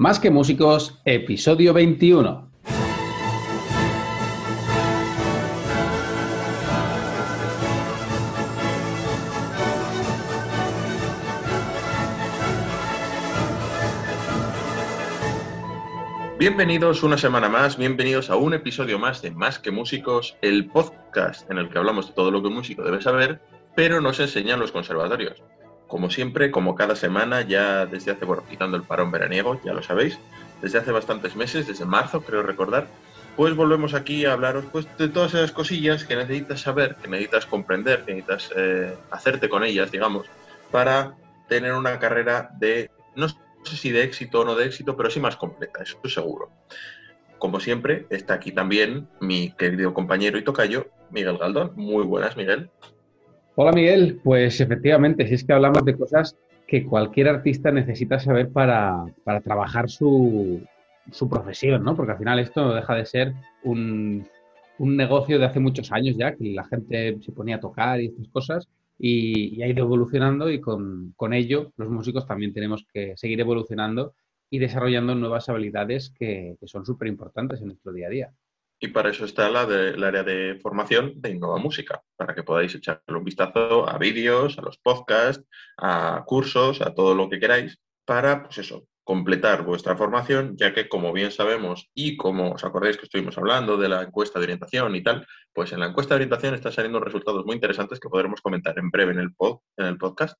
Más que músicos, episodio 21. Bienvenidos una semana más, bienvenidos a un episodio más de Más que Músicos, el podcast en el que hablamos de todo lo que un músico debe saber, pero nos enseñan los conservatorios. Como siempre, como cada semana, ya desde hace, bueno, quitando el parón veraniego, ya lo sabéis, desde hace bastantes meses, desde marzo, creo recordar, pues volvemos aquí a hablaros pues, de todas esas cosillas que necesitas saber, que necesitas comprender, que necesitas eh, hacerte con ellas, digamos, para tener una carrera de, no sé si de éxito o no de éxito, pero sí más completa, eso seguro. Como siempre, está aquí también mi querido compañero y tocayo, Miguel Galdón. Muy buenas, Miguel. Hola Miguel, pues efectivamente, si es que hablamos de cosas que cualquier artista necesita saber para, trabajar su, profesión, ¿no? Porque al final esto no deja de ser un, negocio de hace muchos años ya, que la gente se ponía a tocar y estas cosas, y, ha ido evolucionando y con, ello los músicos también tenemos que seguir evolucionando y desarrollando nuevas habilidades que, que son súper importantes en nuestro día a día. Y para eso está la el área de formación de Innova Música, para que podáis echarle un vistazo a vídeos, a los podcasts, a cursos, a todo lo que queráis, para, pues eso, completar vuestra formación, ya que como bien sabemos y como os acordáis que estuvimos hablando de la encuesta de orientación y tal, pues en la encuesta de orientación están saliendo resultados muy interesantes que podremos comentar en breve en el, pod, en el podcast.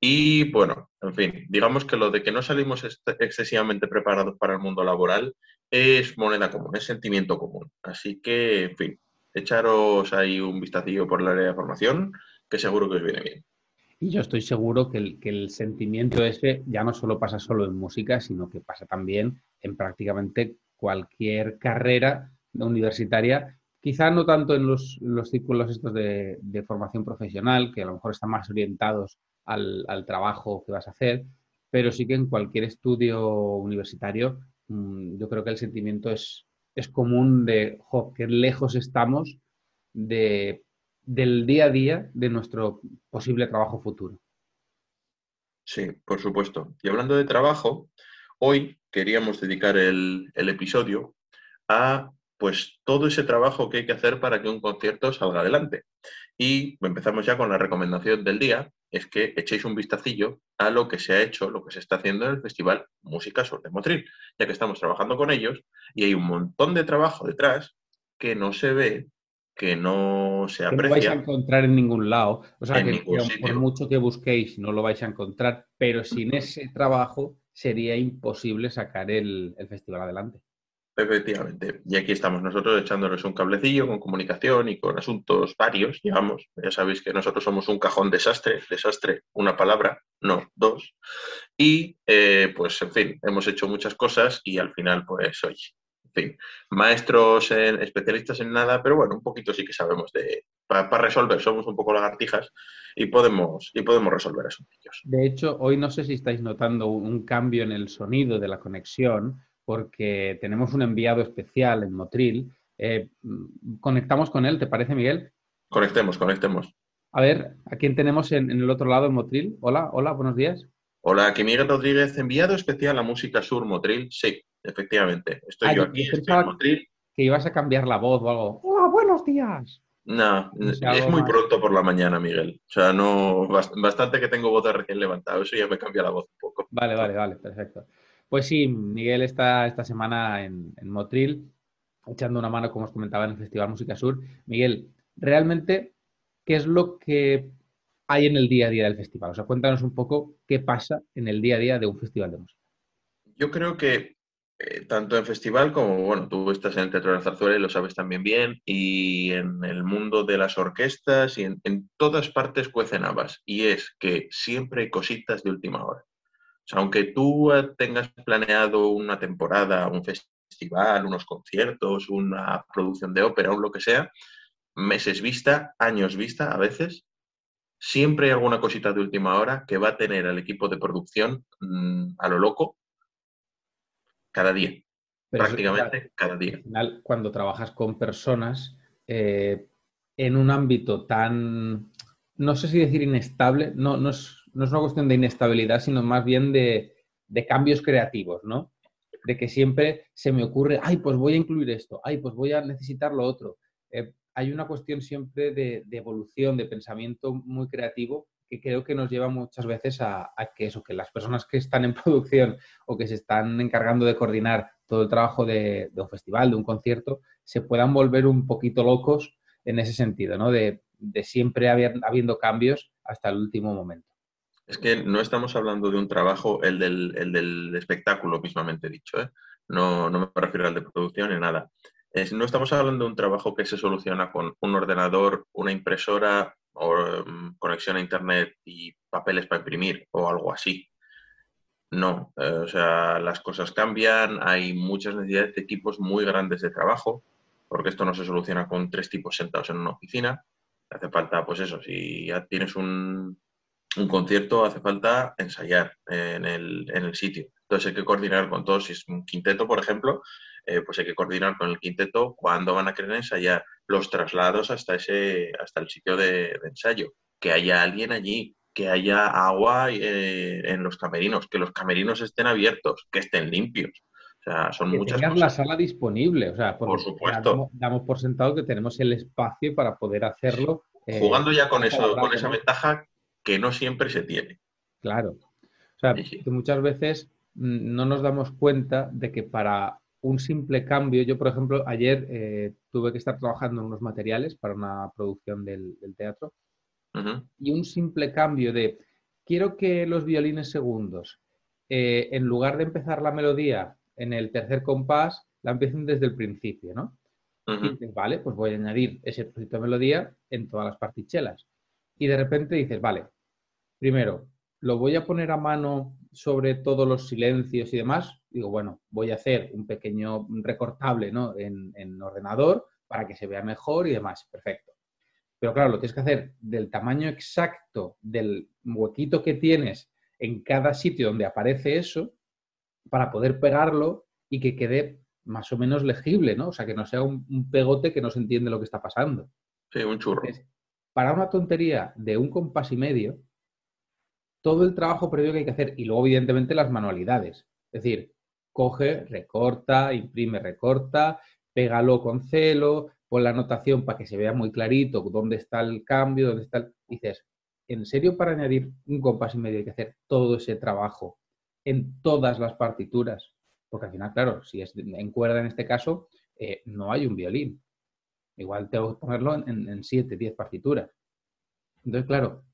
Y bueno, en fin, digamos que lo de que no salimos excesivamente preparados para el mundo laboral es moneda común, es sentimiento común. Así que, en fin, echaros ahí un vistacillo por la área de formación, que seguro que os viene bien. Y yo estoy seguro que el, que el sentimiento ese ya no solo pasa solo en música, sino que pasa también en prácticamente cualquier carrera universitaria, quizá no tanto en los, círculos estos de, formación profesional, que a lo mejor están más orientados al, al trabajo que vas a hacer, pero sí que en cualquier estudio universitario yo creo que el sentimiento es, es común de que lejos estamos de, del día a día de nuestro posible trabajo futuro. Sí, por supuesto. Y hablando de trabajo, hoy queríamos dedicar el, el episodio a pues todo ese trabajo que hay que hacer para que un concierto salga adelante. Y empezamos ya con la recomendación del día, es que echéis un vistacillo a lo que se ha hecho, lo que se está haciendo en el Festival Música Sur de Motril, ya que estamos trabajando con ellos y hay un montón de trabajo detrás que no se ve, que no se aprecia. no vais a encontrar en ningún lado. O sea, que, por mucho que busquéis, no lo vais a encontrar, pero sin ese trabajo sería imposible sacar el festival adelante. Efectivamente. Y aquí estamos nosotros echándonos un cablecillo con comunicación y con asuntos varios, digamos. Ya sabéis que nosotros somos un cajón desastre, desastre, una palabra, no, dos. Y eh, pues, en fin, hemos hecho muchas cosas y al final, pues, oye, en fin, maestros, en, especialistas en nada, pero bueno, un poquito sí que sabemos de, para resolver, somos un poco lagartijas y podemos, y podemos resolver asuntos. De hecho, hoy no sé si estáis notando un cambio en el sonido de la conexión porque tenemos un enviado especial en Motril. Eh, conectamos con él, ¿te parece, Miguel? Conectemos, conectemos. A ver, ¿a quién tenemos en, el otro lado en Motril? Hola, hola, buenos días. Hola, aquí Miguel Rodríguez, enviado especial a Música Sur Motril. Sí, efectivamente, estoy ah, yo aquí. en Motril. Que ibas a cambiar la voz o algo. Hola, buenos días. No, es muy pronto por la mañana, Miguel. O sea, no, bastante que tengo voz de recién levantado, eso ya me cambia la voz un poco. Vale, vale, vale, perfecto. Pues sí, Miguel está esta semana en, Motril, echando una mano, como os comentaba, en el Festival Música Sur. Miguel, realmente, ¿qué es lo que hay en el día a día del festival? O sea, cuéntanos un poco qué pasa en el día a día de un festival de música. Yo creo que eh, tanto en festival como, bueno, tú estás en el Teatro de la Zarzuela y lo sabes también bien, y en el mundo de las orquestas y en, todas partes cuecen habas. Y es que siempre hay cositas de última hora aunque tú tengas planeado una temporada, un festival, unos conciertos, una producción de ópera o lo que sea, meses vista, años vista a veces, siempre hay alguna cosita de última hora que va a tener al equipo de producción mm, a lo loco cada día. prácticamente cada día. Al final, cuando trabajas con personas eh, en un ámbito tan, no sé si decir inestable, no, no es no es una cuestión de inestabilidad, sino más bien de, de cambios creativos, ¿no? De que siempre se me ocurre, ay, pues voy a incluir esto, ay, pues voy a necesitar lo otro. Eh, hay una cuestión siempre de, evolución, de pensamiento muy creativo que creo que nos lleva muchas veces a, que eso, que las personas que están en producción o que se están encargando de coordinar todo el trabajo de, un festival, de un concierto, se puedan volver un poquito locos en ese sentido, ¿no? De, siempre habiendo cambios hasta el último momento. Es que no estamos hablando de un trabajo, el del, espectáculo mismamente dicho, ¿eh? no, no me refiero al de producción ni nada no estamos hablando de un trabajo que se soluciona con un ordenador, una impresora o mm, conexión a Internet y papeles para imprimir o algo así. No, eh, o sea, las cosas cambian, hay muchas necesidades de equipos muy grandes de trabajo, porque esto no se soluciona con tres tipos sentados en una oficina. Hace falta, pues eso, si ya tienes un, un concierto, hace falta ensayar en el, en el sitio. Entonces hay que coordinar con todos. Si es un quinteto, por ejemplo, eh, pues hay que coordinar con el quinteto cuándo van a querer ensayar, los traslados hasta, ese, hasta el sitio de, ensayo, que haya alguien allí, que haya agua eh, en los camerinos, que los camerinos estén abiertos, que estén limpios. O sea, son que muchas tengas la sala disponible, o sea, por supuesto. Damos, por sentado que tenemos el espacio para poder hacerlo. Eh, Jugando ya con eso, con esa ventaja que no siempre se tiene. Claro. O sea, que muchas veces mm, no nos damos cuenta de que para un simple cambio. Yo, por ejemplo, ayer eh, tuve que estar trabajando en unos materiales para una producción del, teatro y un simple cambio de quiero que los violines segundos, eh, en lugar de empezar la melodía en el tercer compás, la empiecen desde el principio, ¿no? Y dices, vale, pues voy a añadir ese trocito de melodía en todas las partichelas. Y de repente dices, vale, primero, lo voy a poner a mano sobre todos los silencios y demás, digo, bueno, voy a hacer un pequeño recortable ¿no? en, ordenador para que se vea mejor y demás. Perfecto. Pero claro, lo tienes que hacer del tamaño exacto del huequito que tienes en cada sitio donde aparece eso para poder pegarlo y que quede más o menos legible, ¿no? O sea, que no sea un, pegote que no se entiende lo que está pasando. Sí, un churro. Para una tontería de un compás y medio, todo el trabajo previo que hay que hacer y luego, evidentemente, las manualidades. Es decir, coge, recorta, imprime, recorta, pégalo con celo, pon la anotación para que se vea muy clarito dónde está el cambio, dónde está el... Dices, ¿en serio para añadir un compás y medio hay que hacer todo ese trabajo en todas las partituras? Porque al final, claro, si es en cuerda en este caso, eh, no hay un violín. Igual tengo que ponerlo en, siete, diez partituras. Entonces, claro,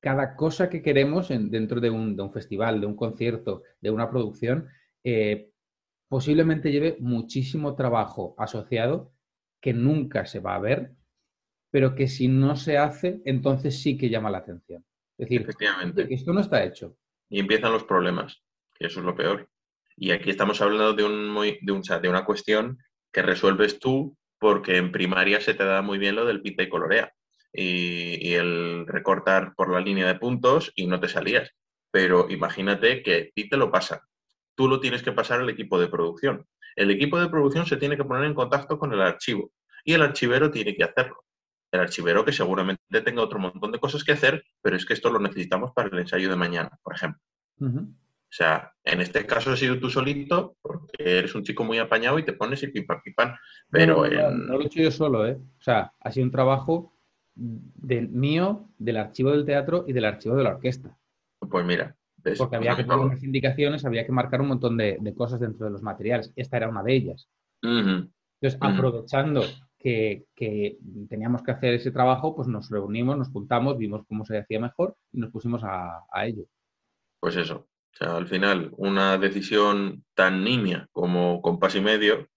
cada cosa que queremos dentro de un, festival, de un concierto, de una producción, eh, posiblemente lleve muchísimo trabajo asociado que nunca se va a ver, pero que si no se hace, entonces sí que llama la atención. Es decir, Efectivamente. esto no está hecho. Y empiezan los problemas, que eso es lo peor. Y aquí estamos hablando de, un, de, de una cuestión que resuelves tú porque en primaria se te da muy bien lo del pinta y colorea y, el recortar por la línea de puntos y no te salías. Pero imagínate que a ti te lo pasa. Tú lo tienes que pasar al equipo de producción. El equipo de producción se tiene que poner en contacto con el archivo y el archivero tiene que hacerlo. El archivero que seguramente tenga otro montón de cosas que hacer, pero es que esto lo necesitamos para el ensayo de mañana, por ejemplo. O sea, en este caso has sido tú solito, porque eres un chico muy apañado y te pones y pim pam, Pero no, no, lo he hecho yo solo, ¿eh? O sea, ha sido un trabajo del mío, del archivo del teatro y del archivo de la orquesta. Pues mira. Porque había que poner unas indicaciones, había que marcar un montón de, cosas dentro de los materiales. Esta era una de ellas. Entonces, aprovechando que, teníamos que hacer ese trabajo, pues nos reunimos, nos juntamos, vimos cómo se hacía mejor y nos pusimos a, ello. Pues eso. O sea, al final, una decisión tan nimia como compás y medio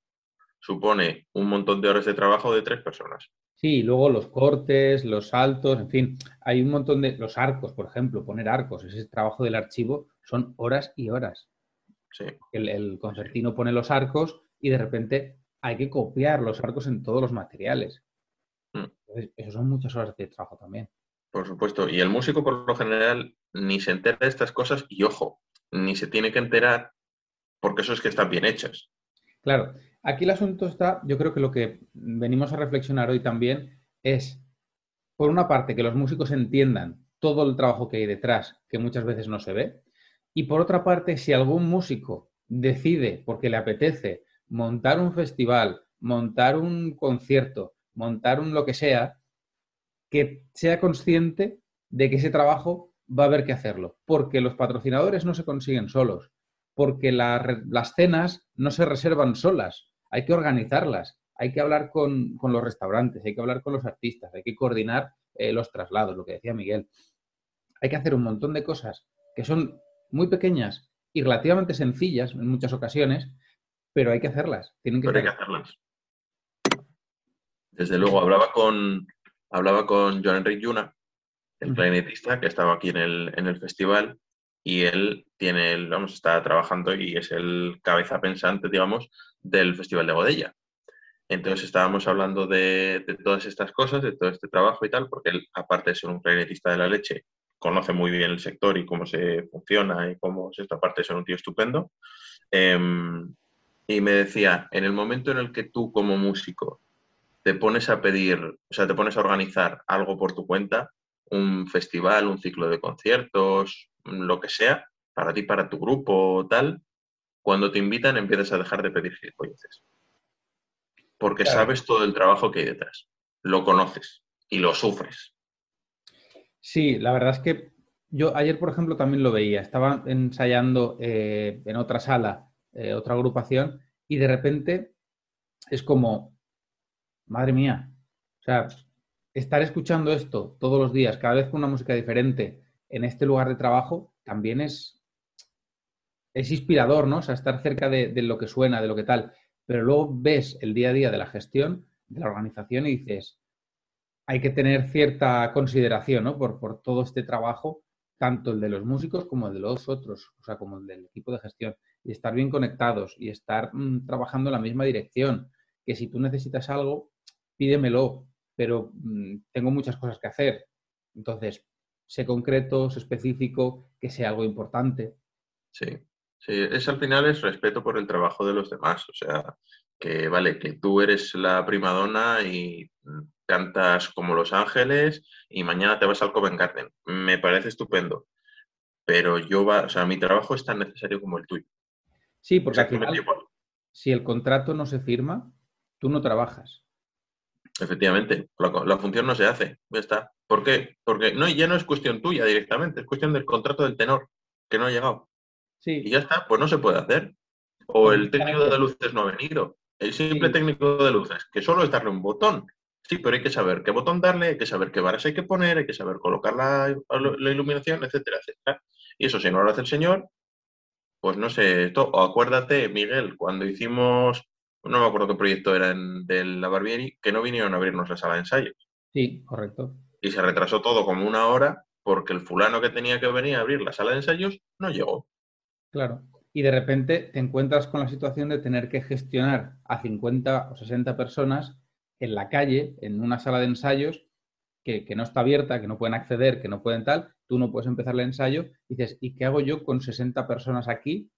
supone un montón de horas de trabajo de tres personas. Sí, luego los cortes, los saltos, en fin, hay un montón de... Los arcos, por ejemplo, poner arcos, ese trabajo del archivo son horas y horas. Sí. El, concertino pone los arcos y de repente hay que copiar los arcos en todos los materiales. Mm. Entonces, eso son muchas horas de trabajo también. Por supuesto. Y el músico, por lo general, ni se entera de estas cosas y, ojo, ni se tiene que enterar porque eso es que están bien hechas. Claro, Aquí el asunto está, yo creo que lo que venimos a reflexionar hoy también es, por una parte, que los músicos entiendan todo el trabajo que hay detrás, que muchas veces no se ve, Y por otra parte, si algún músico decide, porque le apetece, montar un festival, montar un concierto, montar un lo que sea, que sea consciente de que ese trabajo va a haber que hacerlo, porque los patrocinadores no se consiguen solos, porque las cenas no se reservan solas, hay que organizarlas, hay que hablar con, los restaurantes, hay que hablar con los artistas, hay que coordinar eh, los traslados, lo que decía Miguel. Hay que hacer un montón de cosas que son muy pequeñas y relativamente sencillas en muchas ocasiones, pero hay que hacerlas. Tienen que pero hay que hacerlas. Desde luego, hablaba con, hablaba con Joan Enrique Yuna, el clarinetista que estaba aquí en el, en el festival, y él tiene, el, vamos, está trabajando y es el cabeza pensante, digamos, del Festival de Godella. Entonces estábamos hablando de, de, todas estas cosas, de todo este trabajo y tal, porque él, aparte de ser un clarinetista de la leche, conoce muy bien el sector y cómo se funciona y cómo es esta parte de ser un tío estupendo. Em, y me decía, en el momento en el que tú como músico te pones a pedir, o sea, te pones a organizar algo por tu cuenta, un festival, un ciclo de conciertos, lo que sea, para ti, para tu grupo, tal, cuando te invitan empiezas a dejar de pedir gilipolleces. Porque sabes todo el trabajo que hay detrás, lo conoces y lo sufres. Sí, la verdad es que yo ayer, por ejemplo, también lo veía. Estaba ensayando eh, en otra sala, eh, otra agrupación, y de repente es como, madre mía, o sea, estar escuchando esto todos los días, cada vez con una música diferente, en este lugar de trabajo, también es, es inspirador, ¿no? O sea, estar cerca de, de lo que suena, de lo que tal. Pero luego ves el día a día de la gestión, de la organización y dices, hay que tener cierta consideración ¿no? por, por, todo este trabajo, tanto el de los músicos como el de los otros, o sea, como el del equipo de gestión, y estar bien conectados y estar mm, trabajando en la misma dirección, que si tú necesitas algo, pídemelo, pero mm, tengo muchas cosas que hacer. Entonces, sé concreto, sé específico, que sea algo importante. Sí, sí, es al final es respeto por el trabajo de los demás, o sea, que vale, que tú eres la primadona y mm, cantas como Los Ángeles y mañana te vas al Covent Garden. Me parece estupendo. Pero yo va, o sea, mi trabajo es tan necesario como el tuyo. Sí, porque si el contrato no se firma, tú no trabajas. Efectivamente, la, función no se hace, ya está. ¿Por qué? Porque no, ya no es cuestión tuya directamente, es cuestión del contrato del tenor, que no ha llegado. Sí. Y ya está, pues no se puede hacer. O el técnico de luces no ha venido. El simple técnico de luces, que solo es darle un botón Sí, pero hay que saber qué botón darle, hay que saber qué varas hay que poner, hay que saber colocar la, iluminación, etcétera, etcétera. Y eso, si no lo hace el señor, pues no sé, esto, o acuérdate, Miguel, cuando hicimos, no me acuerdo qué proyecto era en, de la Barbieri, que no vinieron a abrirnos la sala de ensayos. Sí, correcto. Y se retrasó todo como una hora porque el fulano que tenía que venir a abrir la sala de ensayos no llegó. Claro. Y de repente te encuentras con la situación de tener que gestionar a 50 o 60 personas en la calle, en una sala de ensayos, que, no está abierta, que no pueden acceder, que no pueden tal, tú no puedes empezar el ensayo, y dices, ¿y qué hago yo con 60 personas aquí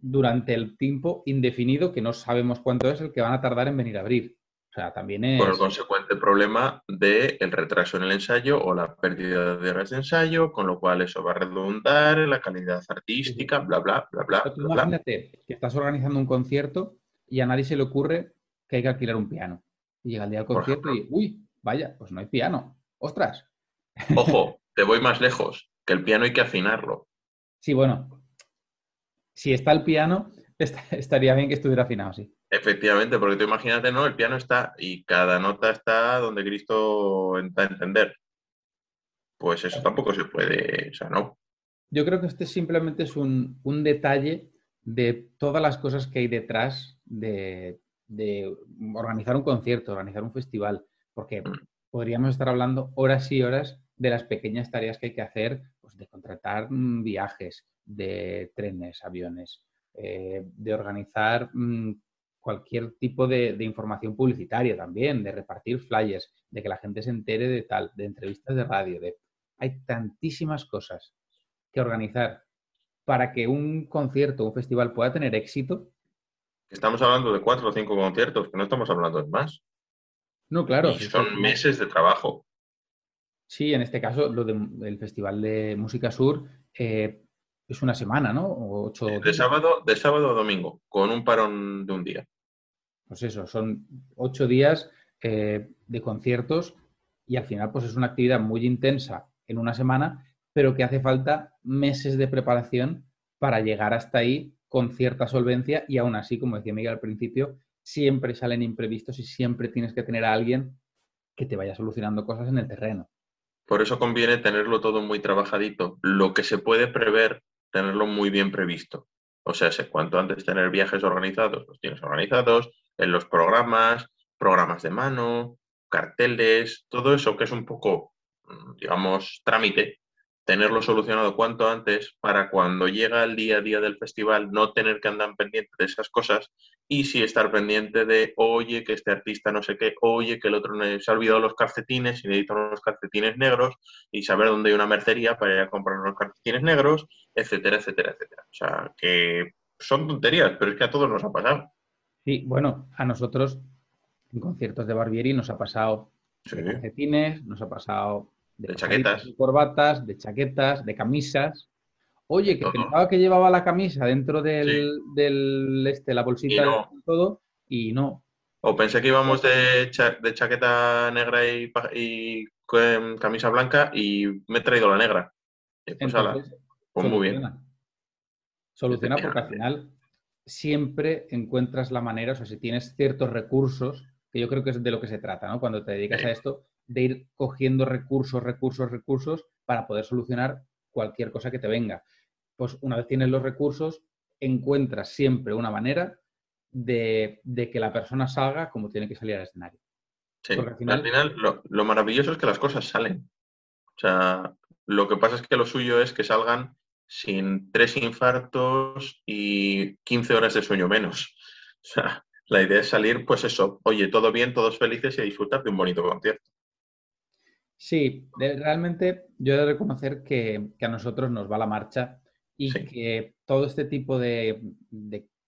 durante el tiempo indefinido, que no sabemos cuánto es el que van a tardar en venir a abrir? O sea, también es... Por el consecuente problema del el retraso en el ensayo o la pérdida de horas de ensayo, con lo cual eso va a redundar en la calidad artística, bla, bla, bla, bla. imagínate que estás organizando un concierto y a nadie se le ocurre que hay que alquilar un piano. Y llega el día del concierto y, uy, vaya, pues no hay piano. ¡Ostras! Ojo, te voy más lejos, que el piano hay que afinarlo. Sí, bueno, si está el piano, estaría bien que estuviera afinado, sí. Efectivamente, porque tú imagínate, ¿no? El piano está y cada nota está donde Cristo está a entender. Pues eso tampoco se puede, o sea, no. Yo creo que este simplemente es un, un detalle de todas las cosas que hay detrás de, de organizar un concierto, organizar un festival, porque mm. podríamos estar hablando horas y horas de las pequeñas tareas que hay que hacer, pues de contratar mm, viajes, de trenes, aviones, eh, de organizar mm, cualquier tipo de, información publicitaria también, de repartir flyers, de que la gente se entere de tal, de entrevistas de radio, de... Hay tantísimas cosas que organizar para que un concierto, un festival pueda tener éxito Estamos hablando de cuatro o cinco conciertos, que no estamos hablando de más. No, claro. son meses de trabajo. Sí, en este caso, lo del Festival de Música Sur, eh, es una semana, ¿no? ocho de, sábado, de sábado a domingo, con un parón de un día. Pues eso, son ocho días eh, de conciertos y al final pues es una actividad muy intensa en una semana, pero que hace falta meses de preparación para llegar hasta ahí con cierta solvencia y aún así, como decía Miguel al principio, siempre salen imprevistos y siempre tienes que tener a alguien que te vaya solucionando cosas en el terreno. Por eso conviene tenerlo todo muy trabajadito. Lo que se puede prever, tenerlo muy bien previsto. O sea, cuanto antes tener viajes organizados, los tienes organizados, en los programas, programas de mano, carteles, todo eso que es un poco, mm, digamos, trámite, tenerlo solucionado cuanto antes para cuando llega el día a día del festival no tener que andar pendiente de esas cosas y sí estar pendiente de, oye, que este artista no sé qué, oye, que el otro se ha olvidado los calcetines y necesita unos calcetines negros y saber dónde hay una mercería para ir a comprar unos calcetines negros, etcétera, etcétera, etcétera. O sea, que son tonterías, pero es que a todos nos ha pasado. Sí, bueno, a nosotros en conciertos de Barbieri nos ha pasado de calcetines, nos ha pasado de, chaquetas, de corbatas, de chaquetas, de camisas. Oye, que pensaba que llevaba la camisa dentro del, este, la bolsita y todo, y no. O pensé que íbamos de, de chaqueta negra y, y, camisa blanca y me he traído la negra. pues, pues muy bien. Soluciona porque al final siempre encuentras la manera, o sea, si tienes ciertos recursos, que yo creo que es de lo que se trata, ¿no? Cuando te dedicas a esto, de ir cogiendo recursos, recursos, recursos para poder solucionar cualquier cosa que te venga. Pues una vez tienes los recursos, encuentras siempre una manera de, que la persona salga como tiene que salir al escenario. Sí, al final, lo, maravilloso es que las cosas salen. O sea, lo que pasa es que lo suyo es que salgan sin tres infartos y 15 horas de sueño menos. O sea, la idea es salir, pues eso, oye, todo bien, todos felices y disfrutar de un bonito concierto. Sí, realmente yo he de reconocer que, a nosotros nos va la marcha y que todo este tipo de,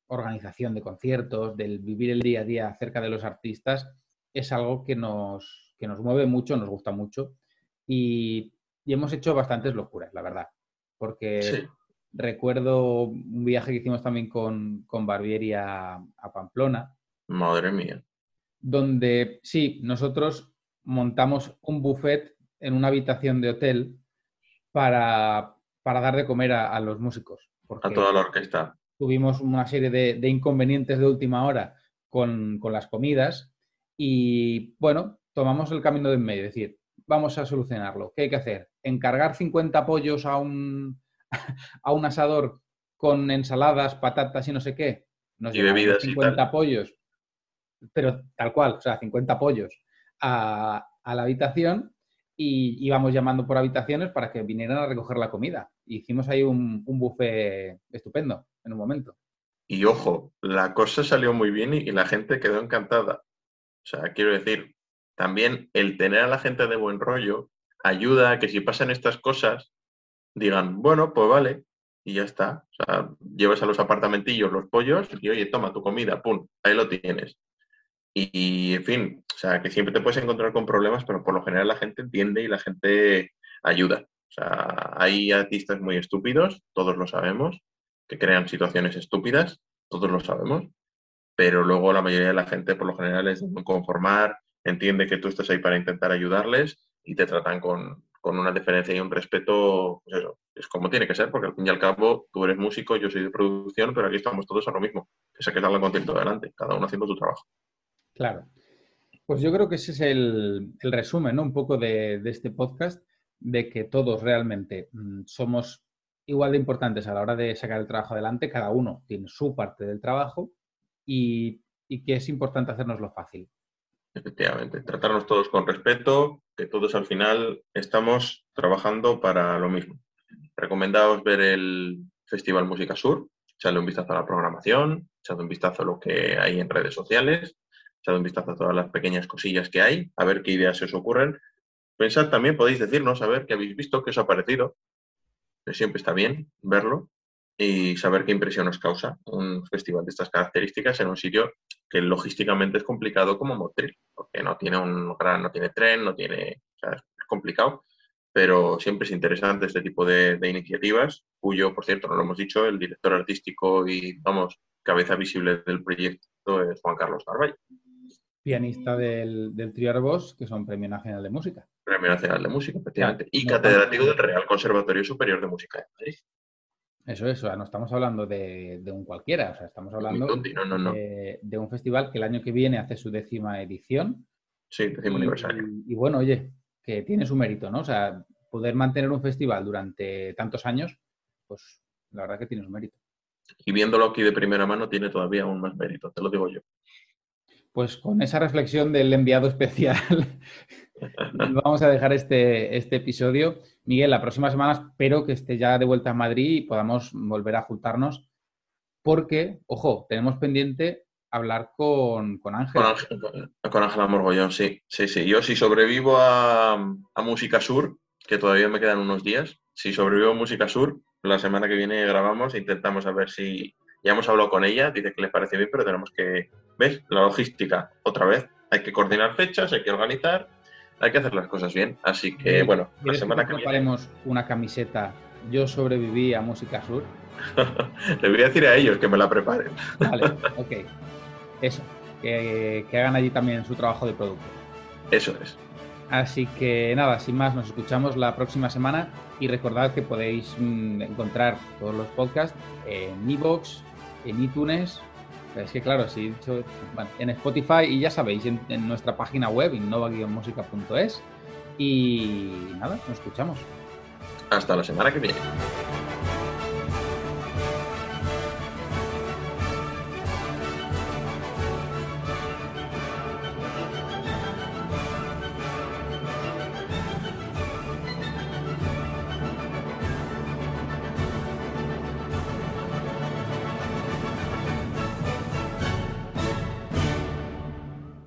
organización de conciertos, del vivir el día a día cerca de los artistas, es algo que nos, nos mueve mucho, nos gusta mucho y, hemos hecho bastantes locuras, la verdad. Porque recuerdo un viaje que hicimos también con, con Barbieri a, a Pamplona. Madre mía. Donde sí, nosotros montamos un buffet en una habitación de hotel para, dar de comer a, los músicos. A toda la orquesta. Tuvimos una serie de, inconvenientes de última hora con, las comidas y, bueno, tomamos el camino de en medio, es decir, vamos a solucionarlo. ¿Qué hay que hacer? ¿Encargar 50 pollos a un, a un asador con ensaladas, patatas y no sé qué? Nos y bebidas 50 pollos, pero tal cual, o sea, 50 pollos a, la habitación y íbamos llamando por habitaciones para que vinieran a recoger la comida. hicimos ahí un, buffet estupendo en un momento. Y ojo, la cosa salió muy bien y, la gente quedó encantada. O sea, quiero decir, también el tener a la gente de buen rollo ayuda a que si pasan estas cosas, digan, bueno, pues vale, y ya está. O sea, llevas a los apartamentillos los pollos y oye, toma tu comida, pum, ahí lo tienes. Y, en fin, o sea, que siempre te puedes encontrar con problemas, pero por lo general la gente entiende y la gente ayuda. O sea, hay artistas muy estúpidos, todos lo sabemos, que crean situaciones estúpidas, todos lo sabemos, pero luego la mayoría de la gente por lo general es de conformar, entiende que tú estás ahí para intentar ayudarles y te tratan con, con una deferencia y un respeto, pues eso, es como tiene que ser, porque al fin y al cabo tú eres músico, yo soy de producción, pero aquí estamos todos a lo mismo, que se queda el contento adelante, cada uno haciendo su trabajo. Claro. Pues yo creo que ese es el, resumen, ¿no? Un poco de, este podcast, de que todos realmente mm, somos igual de importantes a la hora de sacar el trabajo adelante, cada uno tiene su parte del trabajo y, que es importante hacernos lo fácil. Efectivamente, tratarnos todos con respeto, que todos al final estamos trabajando para lo mismo. Recomendaos ver el Festival Música Sur, echarle un vistazo a la programación, echarle un vistazo a lo que hay en redes sociales echad un vistazo a todas las pequeñas cosillas que hay, a ver qué ideas se os ocurren. Pensad también, podéis decirnos, a ver qué habéis visto, qué os ha parecido. Que siempre está bien verlo y saber qué impresión os causa un festival de estas características en un sitio que logísticamente es complicado como Motril, porque no tiene un gran, no tiene tren, no tiene, o sea, es complicado. pero siempre es interesante este tipo de, iniciativas, cuyo, por cierto, no lo hemos dicho, el director artístico y, vamos, cabeza visible del proyecto es Juan Carlos Carvalho. Pianista del, del Trio Arbos, que son Premio Nacional de Música. Premio Nacional de Música, efectivamente. y catedrático del Real Conservatorio Superior de Música de Madrid. Eso es, o sea, no estamos hablando de, un cualquiera, o sea, estamos hablando De, un festival que el año que viene hace su décima edición. Sí, décimo aniversario. Y, bueno, oye, que tiene su mérito, ¿no? O sea, poder mantener un festival durante tantos años, pues la verdad que tiene su mérito. Y viéndolo aquí de primera mano tiene todavía aún más mérito, te lo digo yo. Pues con esa reflexión del enviado especial vamos a dejar este, este episodio. Miguel, la próxima semana espero que esté ya de vuelta a Madrid y podamos volver a juntarnos porque, ojo, tenemos pendiente hablar con, con Ángel. Con Ángela Morgollón, sí. Sí, sí. Yo si sobrevivo a, a, Música Sur, que todavía me quedan unos días, si sobrevivo a Música Sur, la semana que viene grabamos e intentamos a ver si... Ya hemos hablado con ella, dice que le parece bien, pero tenemos que... ¿Ves? La logística, otra vez. Hay que coordinar fechas, hay que organizar hay que hacer las cosas bien. Así que, bueno, la semana que, viene. una camiseta Yo sobreviví a Música Sur. Le voy a decir a ellos que me la preparen. vale, ok. Eso, que, hagan allí también su trabajo de producto. Eso es. Así que nada, sin más, nos escuchamos la próxima semana y recordad que podéis mm, encontrar todos los podcasts en iVoox, en iTunes es que claro, si dicho en Spotify y ya sabéis, en, nuestra página web, innova-música.es. Y nada, nos escuchamos. Hasta la semana que viene.